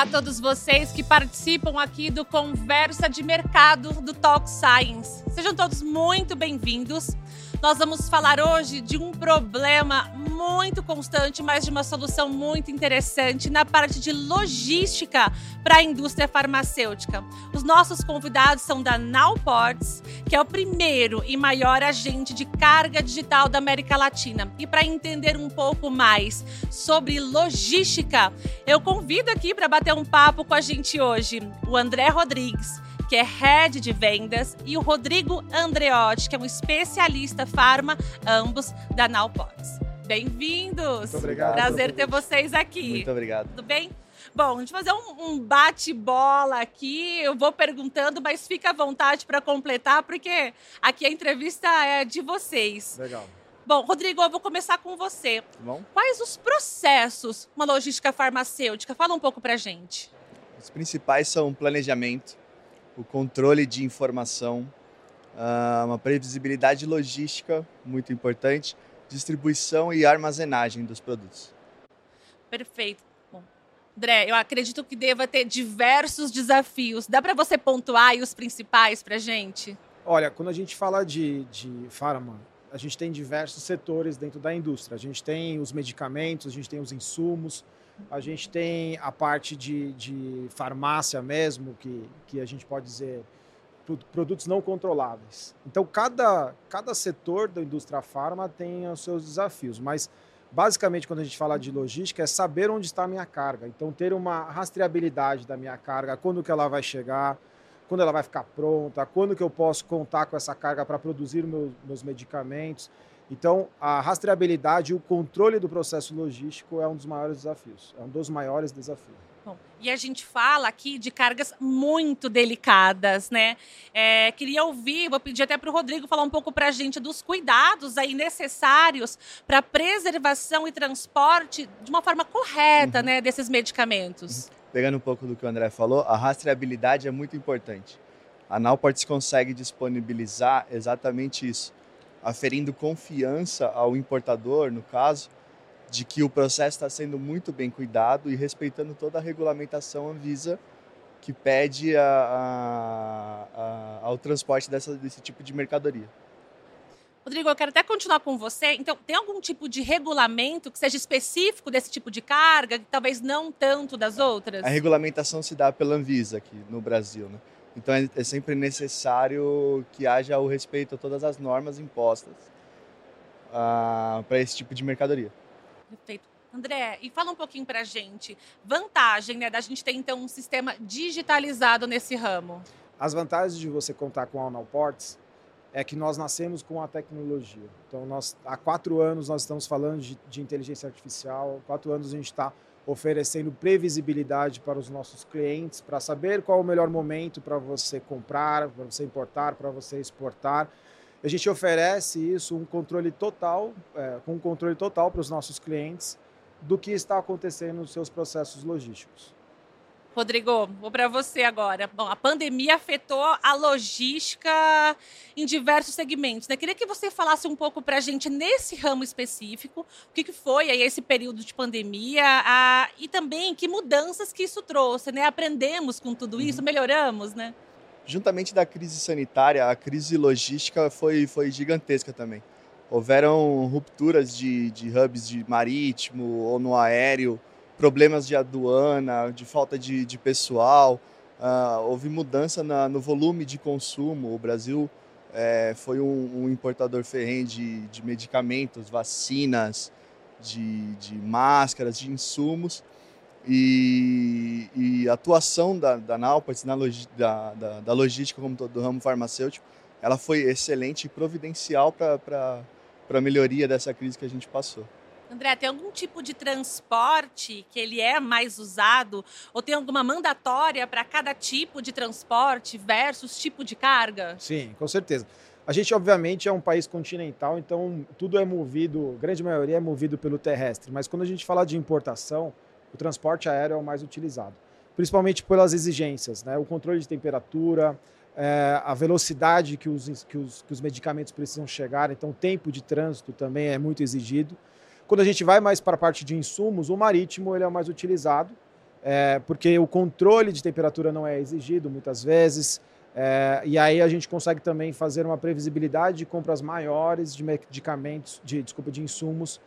A todos vocês que participam aqui do Conversa de Mercado do Talk Science. Sejam todos muito bem-vindos. Nós vamos falar hoje de um problema muito constante, mas de uma solução muito interessante na parte de logística para a indústria farmacêutica. Os nossos convidados são da Nowports, que é o primeiro e maior agente de carga digital da América Latina. E para entender um pouco mais sobre logística, eu convido aqui para bater um papo com a gente hoje o André Rodrigues que é head de vendas, e o Rodrigo Andreotti, que é um especialista farma, ambos da Nowpots. Bem-vindos! Muito obrigado. Prazer ter vocês aqui. Muito obrigado. Tudo bem? Bom, a gente vai fazer um, um bate-bola aqui. Eu vou perguntando, mas fica à vontade para completar, porque aqui a entrevista é de vocês. Legal. Bom, Rodrigo, eu vou começar com você. Bom. Quais os processos uma logística farmacêutica? Fala um pouco para gente. Os principais são planejamento, o controle de informação, ah, uma previsibilidade logística muito importante, distribuição e armazenagem dos produtos. Perfeito. Bom, André, eu acredito que deva ter diversos desafios. Dá para você pontuar os principais para gente? Olha, quando a gente fala de, de farma, a gente tem diversos setores dentro da indústria. A gente tem os medicamentos, a gente tem os insumos, a gente tem a parte de, de farmácia mesmo, que, que a gente pode dizer produtos não controláveis. Então, cada, cada setor da indústria farma tem os seus desafios, mas basicamente, quando a gente fala de logística, é saber onde está a minha carga. Então, ter uma rastreabilidade da minha carga, quando que ela vai chegar, quando ela vai ficar pronta, quando que eu posso contar com essa carga para produzir meus, meus medicamentos. Então, a rastreabilidade e o controle do processo logístico é um dos maiores desafios, é um dos maiores desafios. Bom, e a gente fala aqui de cargas muito delicadas, né? É, queria ouvir, vou pedir até para o Rodrigo falar um pouco para a gente dos cuidados aí necessários para preservação e transporte de uma forma correta, uhum. né, desses medicamentos. Uhum. Pegando um pouco do que o André falou, a rastreabilidade é muito importante. A Nalports consegue disponibilizar exatamente isso aferindo confiança ao importador, no caso, de que o processo está sendo muito bem cuidado e respeitando toda a regulamentação Anvisa que pede a, a, a, ao transporte dessa, desse tipo de mercadoria. Rodrigo, eu quero até continuar com você. Então, tem algum tipo de regulamento que seja específico desse tipo de carga, que talvez não tanto das outras? A regulamentação se dá pela Anvisa aqui no Brasil, né? Então é, é sempre necessário que haja o respeito a todas as normas impostas uh, para esse tipo de mercadoria. Perfeito. André, e fala um pouquinho para a gente, vantagem né, da gente ter então um sistema digitalizado nesse ramo. As vantagens de você contar com a Unalports é que nós nascemos com a tecnologia. Então, nós, há quatro anos nós estamos falando de, de inteligência artificial, quatro anos a gente está oferecendo previsibilidade para os nossos clientes, para saber qual o melhor momento para você comprar, para você importar, para você exportar. A gente oferece isso um controle total, é, com um controle total para os nossos clientes do que está acontecendo nos seus processos logísticos. Rodrigo, vou para você agora. Bom, a pandemia afetou a logística em diversos segmentos. Né? Queria que você falasse um pouco para a gente nesse ramo específico, o que, que foi aí esse período de pandemia a, e também que mudanças que isso trouxe. Né? Aprendemos com tudo isso, uhum. melhoramos, né? Juntamente da crise sanitária, a crise logística foi, foi gigantesca também. Houveram rupturas de, de hubs de marítimo ou no aéreo, problemas de aduana, de falta de, de pessoal, uh, houve mudança na, no volume de consumo. O Brasil é, foi um, um, importador ferrenho de, de medicamentos, vacinas, de, de, máscaras, de insumos. E, atuação da, da Nalpats, na logi, da, da, da, logística como todo do ramo farmacêutico, ela foi excelente e providencial para a melhoria dessa crise que a gente passou. André, tem algum tipo de transporte que ele é mais usado? Ou tem alguma mandatória para cada tipo de transporte versus tipo de carga? Sim, com certeza. A gente, obviamente, é um país continental, então tudo é movido, a grande maioria é movido pelo terrestre. Mas quando a gente fala de importação, o transporte aéreo é o mais utilizado. Principalmente pelas exigências, né? o controle de temperatura, é, a velocidade que os, que, os, que os medicamentos precisam chegar, então o tempo de trânsito também é muito exigido. Quando a gente vai mais para a parte de insumos, o marítimo ele é o mais utilizado. é, porque o controle de temperatura não é exigido muitas vezes. É, e aí a gente consegue também fazer uma previsibilidade de compras maiores de medicamentos, de, desculpa, de insumos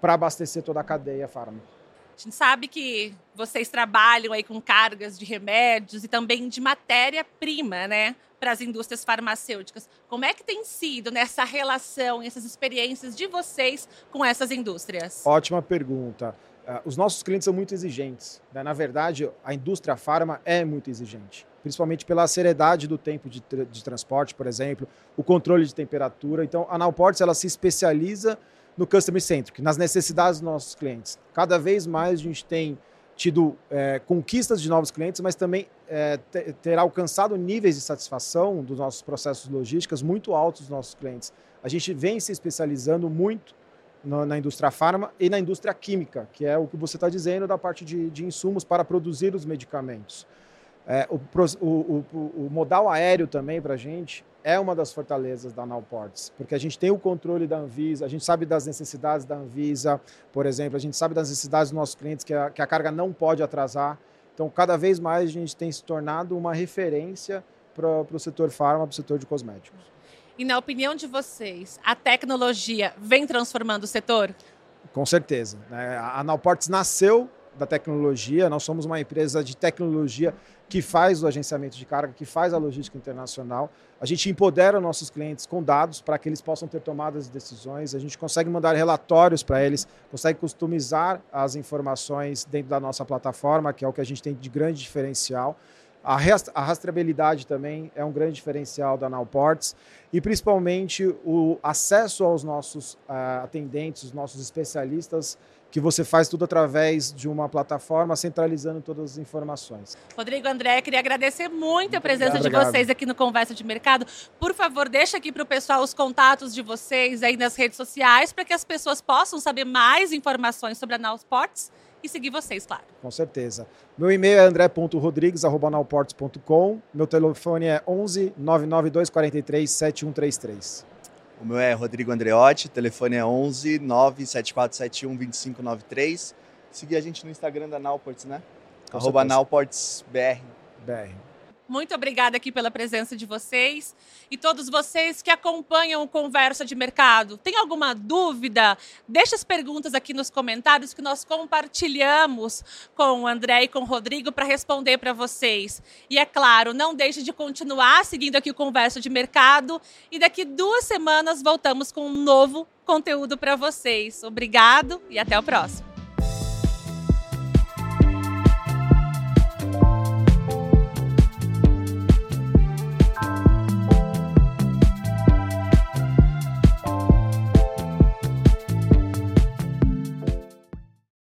para abastecer toda a cadeia fármaca. A gente sabe que vocês trabalham aí com cargas de remédios e também de matéria-prima, né, para as indústrias farmacêuticas. Como é que tem sido nessa relação, essas experiências de vocês com essas indústrias? Ótima pergunta. Uh, os nossos clientes são muito exigentes. Né? Na verdade, a indústria farma é muito exigente, principalmente pela seriedade do tempo de, tra de transporte, por exemplo, o controle de temperatura. Então, a Nowports ela se especializa no customer centric, nas necessidades dos nossos clientes. Cada vez mais a gente tem tido é, conquistas de novos clientes, mas também é, ter alcançado níveis de satisfação dos nossos processos logísticos muito altos dos nossos clientes. A gente vem se especializando muito no, na indústria farma e na indústria química, que é o que você está dizendo da parte de, de, insumos para produzir os medicamentos. É, o, o, o, o, modal aéreo também para a gente é uma das fortalezas da Nowports, porque a gente tem o controle da Anvisa, a gente sabe das necessidades da Anvisa, por exemplo, a gente sabe das necessidades dos nossos clientes que a, que a carga não pode atrasar. Então, cada vez mais a gente tem se tornado uma referência para o setor farma, para o setor de cosméticos. E na opinião de vocês, a tecnologia vem transformando o setor? Com certeza. Né? A Nowports nasceu da tecnologia, nós somos uma empresa de tecnologia que faz o agenciamento de carga, que faz a logística internacional. A gente empodera nossos clientes com dados para que eles possam ter tomadas de decisões. A gente consegue mandar relatórios para eles, consegue customizar as informações dentro da nossa plataforma, que é o que a gente tem de grande diferencial. A rastreabilidade também é um grande diferencial da Nowports e principalmente o acesso aos nossos uh, atendentes, os nossos especialistas, que você faz tudo através de uma plataforma centralizando todas as informações. Rodrigo André, queria agradecer muito, muito a presença obrigado. de vocês aqui no Conversa de Mercado. Por favor, deixa aqui para o pessoal os contatos de vocês aí nas redes sociais para que as pessoas possam saber mais informações sobre a Nowports e seguir vocês, claro. Com certeza. Meu e-mail é andré.rodrigues.com. Meu telefone é 11 992 43 7133. O meu é Rodrigo Andreotti, telefone é 11 97471 2593. Seguir a gente no Instagram da Nowports, né? Com Arroba certeza. NowportsBR. BR. Muito obrigada aqui pela presença de vocês e todos vocês que acompanham o Conversa de Mercado. Tem alguma dúvida? Deixe as perguntas aqui nos comentários que nós compartilhamos com o André e com o Rodrigo para responder para vocês. E é claro, não deixe de continuar seguindo aqui o Conversa de Mercado e daqui duas semanas voltamos com um novo conteúdo para vocês. Obrigado e até o próximo.